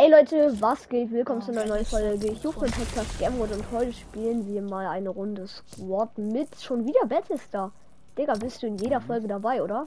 Hey Leute, was geht? Willkommen zu einer neuen Folge. Ich rufe den Podcast Gamwood und heute spielen wir mal eine Runde Squad mit schon wieder Battlestar. Digga, bist du in jeder Folge dabei, oder?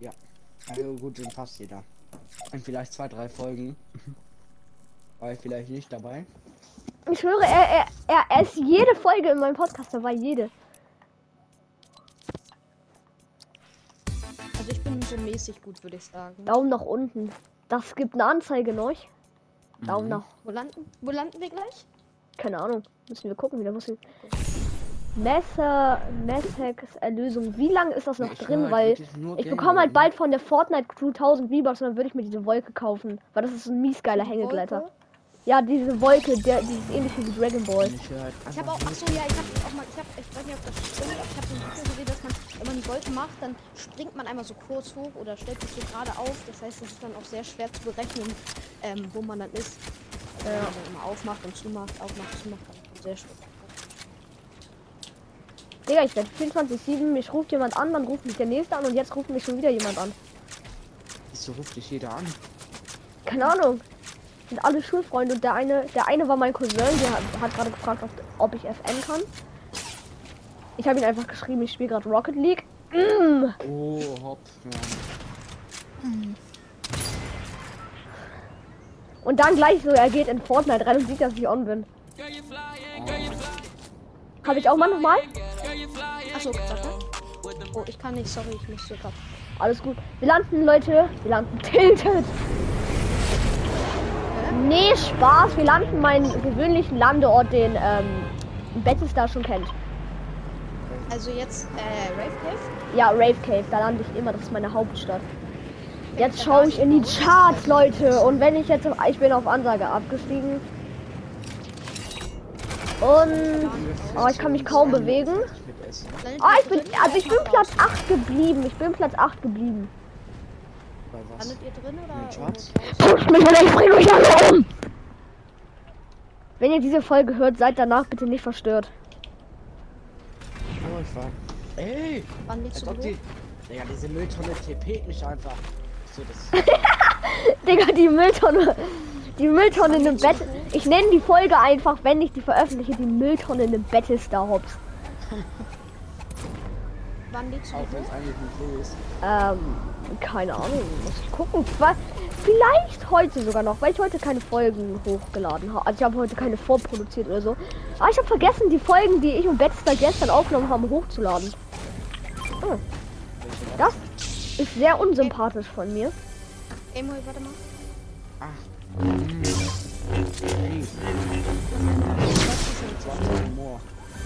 Ja, also gut, in fast jeder. Und vielleicht zwei, drei Folgen. War ich vielleicht nicht dabei. Ich schwöre, er, er, er, er ist jede Folge in meinem Podcast dabei, jede. Also ich bin so mäßig gut, würde ich sagen. Daumen nach unten. Das gibt eine Anzeige noch. Daumen Mhm. nach. Wo landen, wo landen wir gleich? Keine Ahnung. Müssen wir gucken, wieder muss ich. Messer, Messex Erlösung. Wie lange ist das noch Ich will drin? halt Weil ich bekomme halt bald von der Fortnite Crew 1000 V-Bucks und dann würde ich mir diese Wolke kaufen. Weil das ist ein mies geiler Hängegleiter. Wolke? Ja, diese Wolke, der, die ist ähnlich wie Dragon Ball. Ich halt Ich habe auch, einfach ach so, ja, ich habe auch mal, ich habe, ich weiß nicht, ob das stimmt, aber ich habe so ein Video gesehen, dass man, wenn man die Wolke macht, dann springt man einmal so kurz hoch oder stellt sich so gerade auf. Das heißt, es ist dann auch sehr schwer zu berechnen, ähm, wo man dann ist. Also, Wenn man immer aufmacht und zumacht, aufmacht, zumacht, sehr schwer. Digga, ich werde 24-7, mich ruft jemand an, dann ruft mich der nächste an und jetzt ruft mich schon wieder jemand an. so ruft dich jeder an. Keine Ahnung. Sind alle Schulfreunde und der eine, der eine war mein Cousin, der hat, hat gerade gefragt, ob, ob ich FN kann. Ich habe ihn einfach geschrieben, ich spiele gerade Rocket League. Mm. Oh, hopp. Ja. Und dann gleich so, er geht in Fortnite rein und sieht, dass ich on bin. Habe ich auch mal nochmal? Achso, warte. Oh, ich kann nicht, sorry, ich musste gerade. Alles gut. Wir landen, Leute. Wir landen tilted. Nee, Spaß. Wir landen meinen gewöhnlichen Landeort, den ähm, Battlestar schon kennt. Also jetzt, äh, Rave Cave? Ja, Rave Cave. Da lande ich immer. Das ist meine Hauptstadt. Jetzt schaue ich in die Charts, Leute. Und wenn ich jetzt... auf- Ich bin auf Ansage abgestiegen. Und... Oh, ich kann mich kaum bewegen. Ah, ihr ich bin... Also ich bin Platz draußen? 8 geblieben. Ich bin Platz 8 geblieben. Bei was? Landet ihr drin oder? Pusht mich oder ich bringe euch alle um! Wenn ihr diese Folge hört, seid danach bitte nicht verstört. Ich war. Ey! Wann legst du die? Digga, diese Mülltonne TP mich einfach. So, das. Digga, die Mülltonne. Die Mülltonne in einem Bett. Ich nenne die Folge einfach, wenn ich die veröffentliche, die Mülltonne in einem Battlestar Hops. Wann legst du Auch wenn es eigentlich nicht so ist. Ähm, keine Ahnung, muss ich gucken. Zwar- Vielleicht heute sogar noch, weil ich heute keine Folgen hochgeladen habe. Also ich habe heute keine vorproduziert oder so. Aber ich habe vergessen, die Folgen, die ich und Battlestar gestern aufgenommen haben, hochzuladen. Oh, das ist sehr unsympathisch von mir. Gameboy, warte mal. Ach. Hm.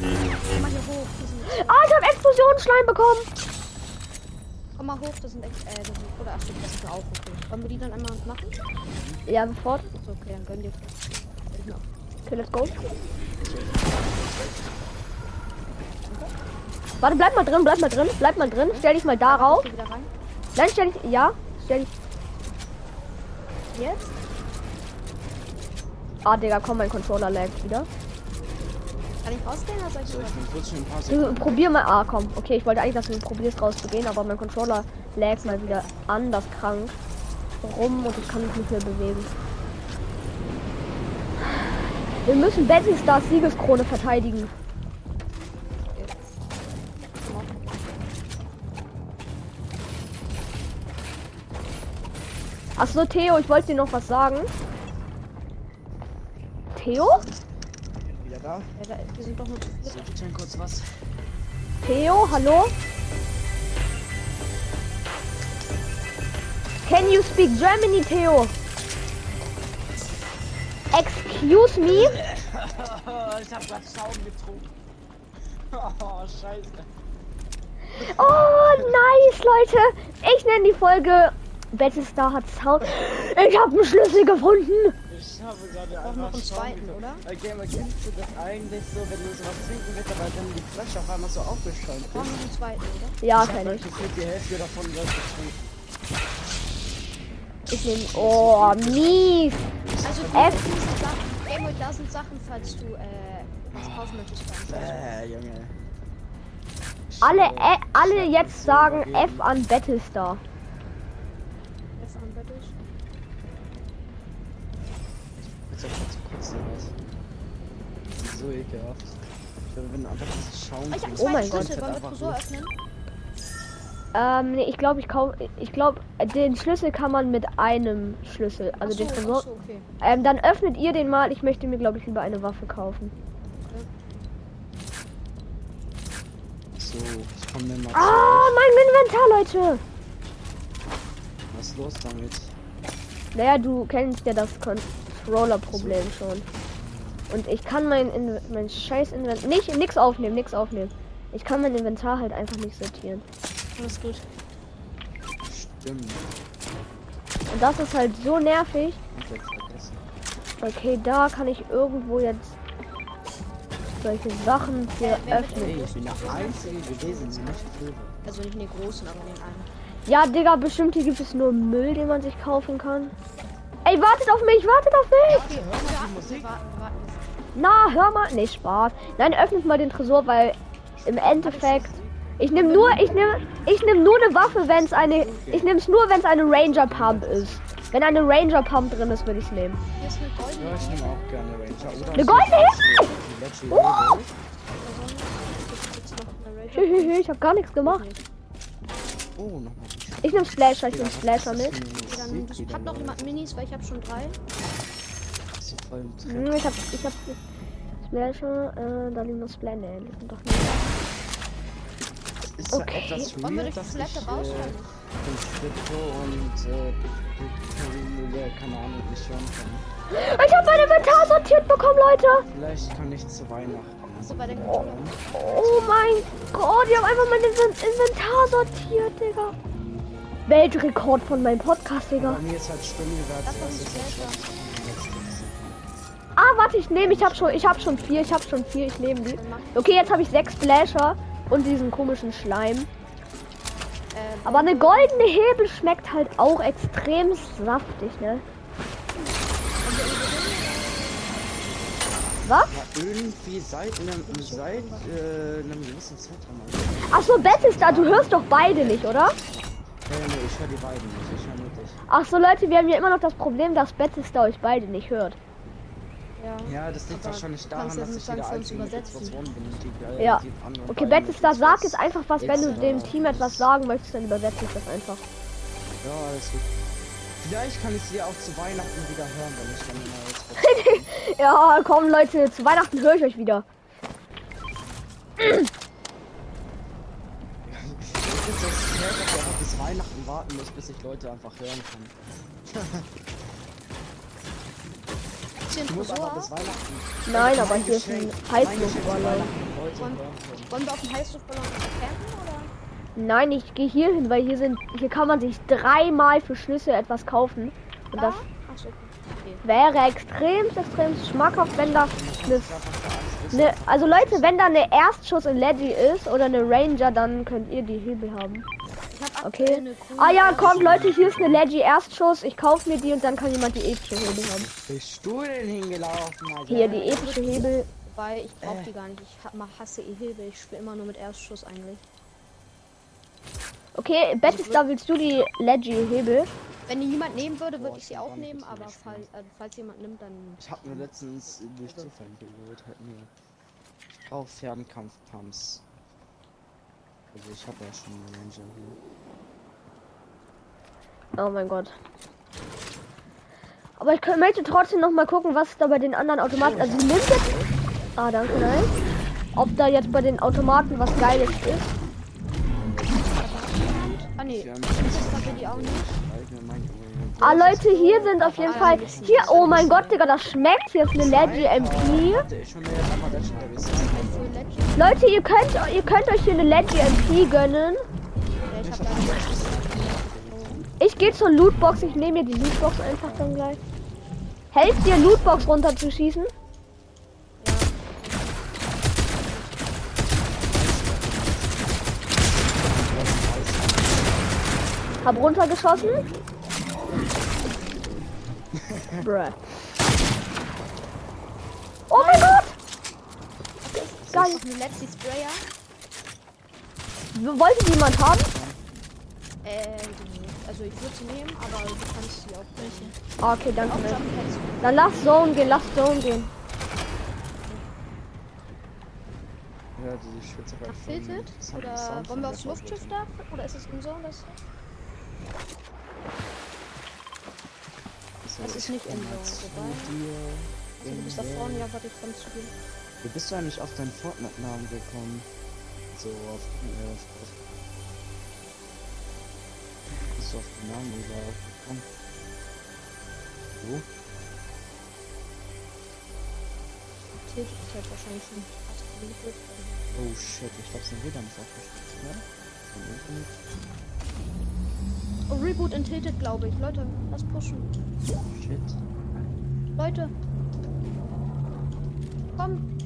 Sind, Ah, ich habe Explosionsschleim bekommen. komm mal hoch, das sind echt, äh, das sind, oder ach, das ist auch okay. Wollen wir die dann einmal machen? Ja, sofort. Ist okay, dann gönn dir. Okay, let's go. Warte, bleib mal drin, bleib mal drin, bleib mal drin. Stell dich mal darauf. Nein, stell dich. Ja, stell dich. Jetzt? Ah, Digga, komm, mein Controller laggt wieder. Ich rausgehen oder soll ich So, wieder? ich paar Du, probier mal. Ah, komm. Okay, ich wollte eigentlich, dass du probierst rauszugehen, aber mein Controller laggt mal wieder anders krank rum und ich kann mich nicht mehr bewegen. Wir müssen Battlestars Siegeskrone verteidigen. Achso, Theo, ich wollte dir noch was sagen. Theo? Da? Ja, da, wir sind doch nur zu viert. bitte kurz was. Theo, hallo? Can you speak Germany, Theo? Excuse me? ich hab grad Schaum getrunken. Oh, scheiße. Oh, nice, Leute. Ich nenne die Folge Battlestar hat Sound. Ich habe einen Schlüssel gefunden. Ich habe gerade Brauchen einfach noch einen zweiten, getrunken. oder? Okay, man kennst du das eigentlich so, wenn du sowas trinken willst, aber dann die Flasche auf einmal so aufgeschäumt Brauchen ist? wir einen zweiten, oder? Ja, ich kenn ich. mit die Hälfte davon gleich getrunken. Ich nehme. Oh, mies. Also, F. diese Sachen, Gameboy, da sind Sachen, falls du, äh, was kaufen möchtest. Äh, Junge. Alle, Schau, äh, alle ich jetzt sagen. F an Battlestar. Kurz auf zu kotzen was. Das ist so ekelhaft. Ich glaube, wenn einfach das Schauen Ah, Ich habe so- zwei Oh mein Gott. Schlüssel. Wollen wir Tresor öffnen? Ähm, nee, ich glaube, ich kauf, ich glaube, den Schlüssel kann man mit einem Schlüssel, also Ach den so, Tresor. ach so, okay. Ähm, dann öffnet ihr den mal. Ich möchte mir, glaube ich, lieber eine Waffe kaufen. So, ich komme mir mal Ah, mein Inventar, Leute! Was ist los damit? Naja, du kennst ja das Controller-Problem schon. Und ich kann mein, In mein scheiß Inventar... Nicht, nix aufnehmen, nix aufnehmen. Ich kann mein Inventar halt einfach nicht sortieren. Alles gut. Stimmt. Und das ist halt so nervig. Okay, da kann ich irgendwo jetzt solche Sachen hier mit öffnen. Ich bin der Einzige gewesen, der nicht führe. Also nicht in den großen, aber in den einen. Ja, Digga, bestimmt hier gibt es nur Müll, den man sich kaufen kann. Ey, wartet auf mich, wartet auf mich! Na, hör mal. Nee, Spaß. Nein, öffnet mal den Tresor, weil im Endeffekt. Ich nehme nur, ich nehme, ich nehme nur eine Waffe, wenn es eine, ich nehme es nur, wenn es eine Ranger Pump ist. Wenn eine Ranger Pump drin ist, würde ich es nehmen. Ja, ich nehme auch gerne Ranger. Oder Eine goldene Hilfe! Oh! Ich habe gar nichts gemacht. Oh. Ich nehme Splasher, ich nehme Splasher mit. Dann hat noch jemand Minis, weil ich habe schon drei. So voll im Dreck. Hm, Ich hab, ich hab Splasher, äh, da liegen noch die sind doch nicht. Ist ja Okay. etwas Wollen wir durch die Flatte ich raus? äh, den Slippo und äh, die- keine Ahnung, nicht hören kann. Ich habe mein Inventar sortiert bekommen, Leute. Vielleicht kann ich zu Weihnachten. Den Controller. Oh mein Gott, die haben einfach mein Inven- Inventar sortiert, Digga. Weltrekord von meinem Podcast, Digga. Bei mir ist halt. Ah, warte, ich nehme, ich habe schon, ich habe schon vier, ich habe schon vier, ich nehme die. Okay, jetzt habe ich sechs Flasher und diesen komischen Schleim. Ähm, Aber eine goldene Hebel schmeckt halt auch extrem saftig, ne? Was? Ja, irgendwie seit einem, seit äh, einem gewissen Zeitraum. Also, Ach so, Battlestar, du hörst doch beide nicht, oder? Ich höre die beiden nicht, ich höre nur dich. Ach so, Leute, wir haben ja immer noch das Problem, dass Battlestar euch beide nicht hört. ja. Ja, das liegt wahrscheinlich daran, dass ich sagen, der für uns Einzige mit übersetzen. Die, äh, Ja. Okay, Battlestar, sag jetzt einfach was, wenn du dem Team etwas sagen möchtest, dann übersetze ich das einfach. Ja, alles gut. Vielleicht kann ich sie auch zu Weihnachten wieder hören, wenn ich dann mal Xbox Ja, komm Leute, zu Weihnachten höre ich euch wieder. Ich finde das fair, dass ich einfach warten muss, bis ich Leute einfach hören kann. Ich muss Tresor? bis Weihnachten. Nein, aber hier ist ein Heißluftballon. Wollen- wir auf dem Heißluftballon campen oder? Nein, ich gehe hier hin, weil hier sind, hier kann man sich dreimal für Schlüssel etwas kaufen. Und das okay. wäre extrem, extrem schmackhaft, wenn da eine, ne, also Leute, wenn da eine Erstschuss in Leggy ist oder eine Ranger, dann könnt ihr die Hebel haben. Habe Okay. Ah ja, kommt Leute, hier ist eine Leggy Erstschuss. Ich kaufe mir die und dann kann jemand die epische Hebel haben. Bist du denn hingelaufen, Alter? Hier, die epische Hebel. Wobei, ich brauche Äh. die gar nicht. Ich hasse Hilfe. Ich spiele immer nur mit Erstschuss eigentlich. Okay, Battlestar, willst du die Leggy Hebel? Wenn die jemand nehmen würde, würde ich sie auch nicht nehmen, aber fall, äh, falls jemand nimmt, dann. Ich hab nur letztens durch Zufall geholt, halt nur. Ich brauch Fernkampfpumps. Also ich habe ja schon einen Ranger hier. Oh mein Gott. Aber ich kö- möchte trotzdem noch mal gucken, was da bei den anderen Automaten. Also nimmt jetzt. Ah, danke, nein. Ob da jetzt bei den Automaten was Geiles ist. Ah nee. Ah, Leute, hier sind auf jeden Fall. Hier, oh mein Gott, Digga, das schmeckt. Hier ist eine Leggy MP. Leute, ihr könnt, ihr könnt euch hier eine Leggy MP gönnen. Ich gehe zur Lootbox. Ich nehme mir die Lootbox einfach dann gleich. Helft dir, Lootbox runterzuschießen? Hab runtergeschossen. Bruh. Oh mein Gott! Geil. noch eine letzte Sprayer. Wollte jemand haben? Äh, also ich würde sie nehmen, aber du kannst sie auch welche. Ah, Okay, danke. Dann lass Zone gehen, lass Zone gehen. Ja, die Filtet? Sound- Oder wollen wir aufs Luftschiff da? Oder ist es in Zone das? So, Das ist ich nicht in Zone, wobei-. Also du bist da vorne, ja, warte, ich komm zu dir. Wie bist du eigentlich auf deinen Fortnite-Namen gekommen? So auf, äh, auf, auf bist du auf den Namen überhaupt gekommen? Ist halt wahrscheinlich schon fast beliefert. Oh shit, ich glaube, sind wieder nicht? Vom Internet? Oh, Reboot in Tilted, glaube ich. Leute, lass pushen. Shit. Leute. Komm.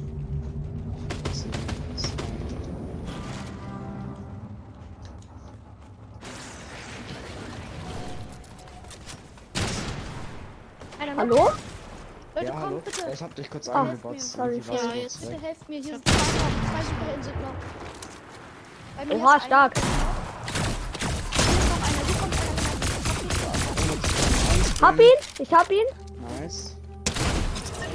Hallo? Leute, ja, komm, hallo? bitte. Ja, ich hab dich kurz Ah, eingebaut. sorry. Ja, du jetzt bitte helft mir. Hier sind zwei sind noch. Oha, stark. Kommt. Hab ihn, ich hab ihn. Nice.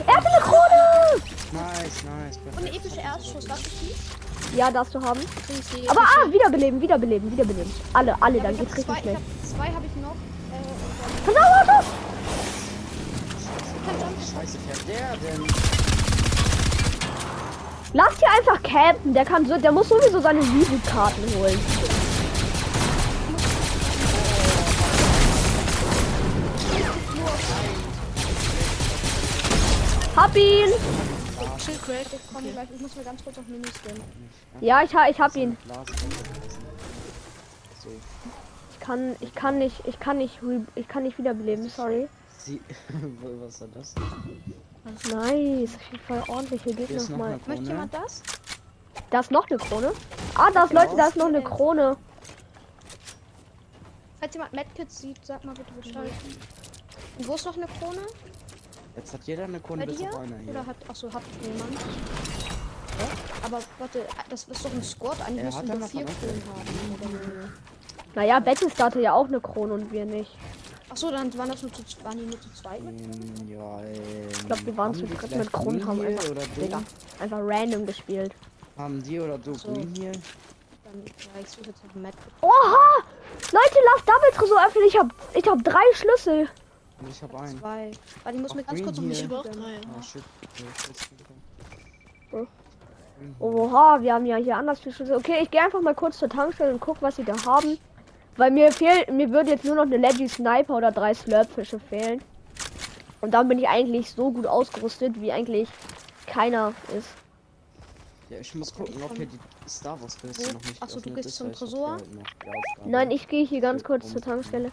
Er hat eine Krone! Nice, nice. Und eine epische Erstschuss. Darf ich die? Ja, darfst du haben. Aber ah, wiederbeleben, wiederbeleben, wiederbeleben. Alle, alle, Ja, dann geht's richtig. Ich hab zwei habe ich noch. Äh, und Pass auf, Auto! dann kann Jump Scheiße, fährt der denn? Lass hier einfach campen, der kann so, der muss sowieso seine Visitkarten holen. Hab ihn! Chill. Ich komme gleich. Ich muss mir ganz kurz auf Minis gehen. Ja, ich, ha- ich hab ihn. Ich kann, ich kann nicht, ich kann nicht, ich kann nicht wiederbeleben, sorry. Sie. Was war das? Nice, voll ordentliche Hier Gegner noch mal. eine Möchte Krone. jemand das? Da ist noch eine Krone. Ah, da ist Leute, da ist noch eine Krone. Falls jemand Medkits sieht, sag mal bitte Bescheid. Und wo ist noch eine Krone? Jetzt hat jeder eine Krone bis auf einer hier. Oder hat. Achso, hat jemand. Aber warte, das ist doch ein Squad. Eigentlich Er müssen hat wir vier Kronen haben. Naja, Battlestar hatte ja auch eine Krone und wir nicht. Achso, dann waren das nur zu, waren die nur zu zweit mit? Ähm, ja, ähm, Ich glaube, wir waren zu die dritt mit Kronen, haben einfach, oder? Digga, einfach random gespielt. Haben die oder du So. Green hier? Dann, ja, ich suche jetzt noch ein Medkit. Oha! Leute, lass Double Tresor öffnen. Ich hab, ich hab drei Schlüssel. Und ich hab einen. Zwei. Warte, ich muss mir ganz Green kurz um mich. Oh. Green hier. Oha, wir haben ja hier anders viele Schlüssel. Okay, ich gehe einfach mal kurz zur Tankstelle und guck, was sie da haben. Weil mir fehlt, mir würde jetzt nur noch eine Leggy Sniper oder drei Slurpfische fehlen. Und dann bin ich eigentlich so gut ausgerüstet, wie eigentlich keiner ist. Ja, ich muss gucken, ob hier die Star Wars Kiste noch nicht Ach so, du gehst ist, zum Tresor? Nein, ich gehe hier ganz kurz zur Tankstelle.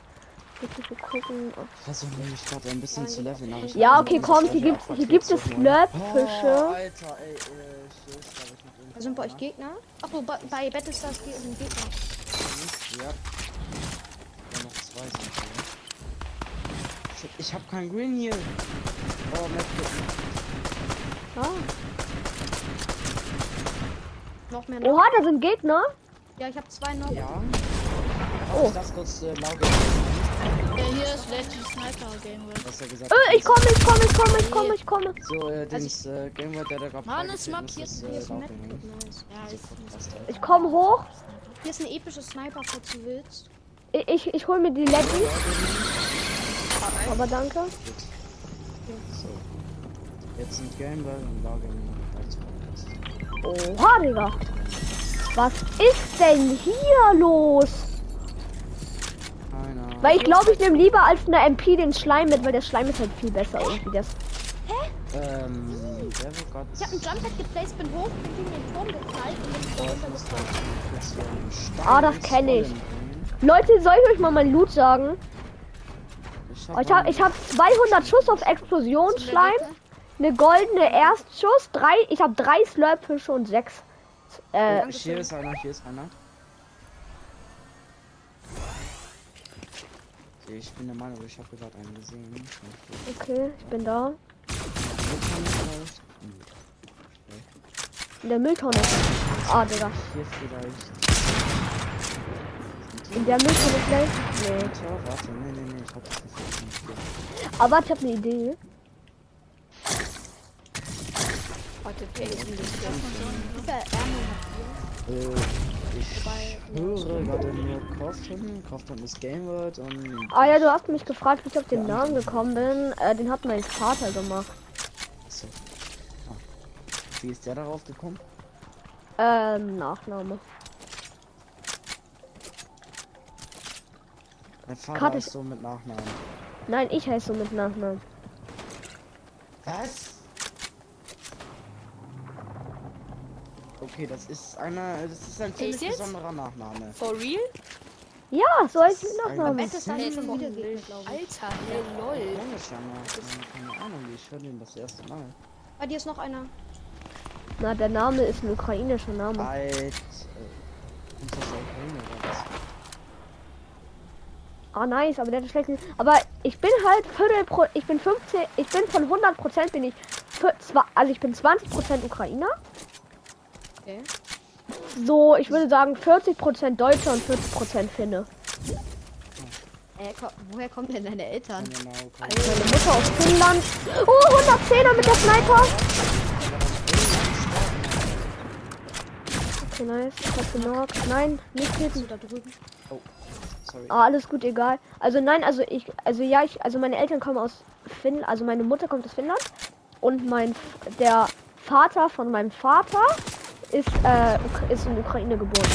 Gucken. ob- Ich versuche nämlich gerade ein bisschen zu leveln, Ja, okay, komm, hier gibt, hier gibt es Mann. Oh, Slurpfische. Alter, ey, äh, sind bei euch Gegner? Achso, bei, bei Battlestars sind Gegner. Ja. Sind hier. Shit, ich hab kein Green hier. Oh, Medkit. Ah. Noch mehr noch. Oha, da sind Gegner. Ja, ich habe zwei noch. Ja. Oh. Ich das kurz äh, laut Ja, hier ist Legend Sniper Gameway. was er gesagt Äh, ich komme, ich komme, ich komme, ich komme, ich komme. So, äh, Dings, äh, Gameboy, der da gerade Mann, es markiert ist, Hier äh, ist ein nice. Ja, ich komme hoch. Hier ist eine epische Sniper, falls du willst. Ich, ich, ich hol mir die Leggy. Aber danke. So. Jetzt sind Gameboy und Podcast. Oha, Digga. Was ist denn hier los? Keine Ahnung. Weil ich glaube, ich nehme lieber als eine MP den Schleim mit, weil der Schleim ist halt viel besser irgendwie. Das. Ähm, wird Gott. Ich habe einen Jumppad geplaced, bin hoch, bin gegen den Turm geknallt und bin runtergefallen. Ah, das kenn ich. Leute, soll ich euch mal mein Loot sagen? Ich Oh, Ich habe ich hab 200 Schuss auf Explosionsschleim, eine goldene Erstschuss, drei, ich habe drei Slurpfische und sechs. Äh, hier ist einer, hier ist einer. Okay, ich bin der Meinung, ich habe gerade einen gesehen. okay, ich bin da. In der Mülltonne. Ah, Digga. Hier vielleicht. In der Milch kann ich gleich. Nee. Alter, warte, nee, nee, nee, ich hab das nicht. Aber ich hab eine Idee. Warte, der ist ein bisschen. Äh, ich höre gerade nur Kaufton, Kaufton ist Game World und. Ah ja, du hast mich gefragt, wie ich auf den Namen gekommen bin. Äh, den hat mein Vater gemacht. Achso. Ah. Wie ist der darauf gekommen? Ähm, Nachname. Mein Vater Karte- ist so mit Nachnamen. Nein, ich heiße so mit Nachnamen. Was? Okay, das ist einer, das ist ein ziemlich jetzt? besonderer Nachname. For real? Ja, so heißt mit Ein- Nachnamen. Bett ist schon wieder glaube ich. Alter, hey, lol. Keine Ahnung, ich höre den das erste Mal. Bei dir ist noch einer. Na, der Name ist ein ukrainischer Name. Alt, äh, ist das Ukraine oder was? Ah, nice, aber der hat schlecht. Aber ich bin halt Viertel pro. Ich bin 15. Ich bin von 100 Prozent bin ich. Für, zwar, also ich bin 20 Prozent Ukrainer. Okay. So, ich würde sagen 40 Prozent Deutscher und 40 Prozent Finne. Äh, woher kommen denn deine Eltern? Genau, okay. Meine Mutter aus Finnland. Oh, 110er mit der Sniper. Okay, nice. Ich hab. Nein, nicht So hitten. da drüben. Sorry. Ah, alles gut, egal. Also nein, also ich, also ja, ich, also meine Eltern kommen aus Finnland, also meine Mutter kommt aus Finnland und mein, der Vater von meinem Vater ist, äh, ist in Ukraine geboren.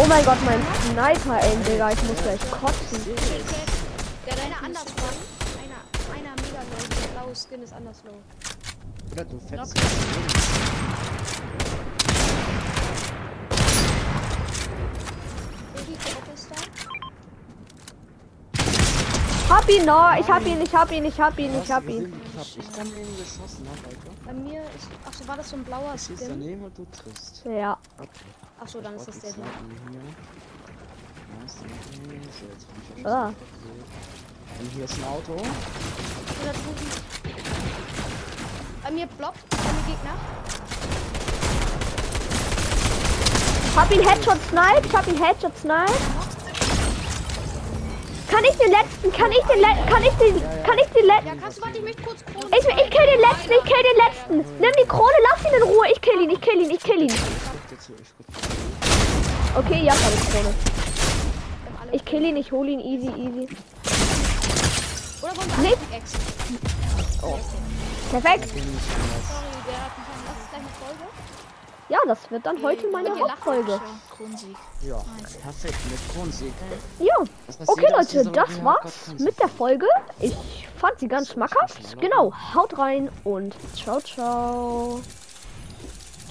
Oh mein Gott, mein Sniper, ey, Digga, ich muss gleich kotzen. Ja, einer anders. Einer, einer mega low. Der blaue Skin ist anders low. Oder du fetzt. Welche Kette ist da? Hab ihn, no, ich hab ihn, ich hab ihn, ich hab ihn, ich hab ihn. Ich hab ich daneben geschossen, ne, Alter. Bei mir ist. Achso, war das so ein blauer ist Skin? daneben und du triffst. Ja. Okay. Achso, dann ist das der hier. hier. Nice, nice. So, jetzt bin ich Ah. auch Und hier ist ein Auto. Oder drüben. Bei mir blockt. Bei mir Gegner. Hab ihn Headshot Snipe, ich hab ihn Headshot Snipe. Kann ich den letzten, kann ich den letzten, kann ich den, kann ich den letzten. Ja, kannst du warte, ich möchte kurz Krone. Ich, ich kill den letzten, ich kill den letzten. Nimm die Krone, lass ihn in Ruhe. Ich kill ihn, ich kill ihn, ich kill ihn. Ich ich. Okay, ja, Krone. Wir haben alle- Ich kill ihn, ich hol ihn, easy, easy. Oder wollen wir Nee. alle Ex? Perfekt. Ich anders. Sorry, der hat mich Das ist deine Folge? Ja, das wird dann heute meine Hauptfolge. Ja, perfekt, mit Kronsieg. Ja. Okay, Leute, das war's mit der Folge. Ich fand sie ganz schmackhaft. Genau, haut rein und ciao, ciao.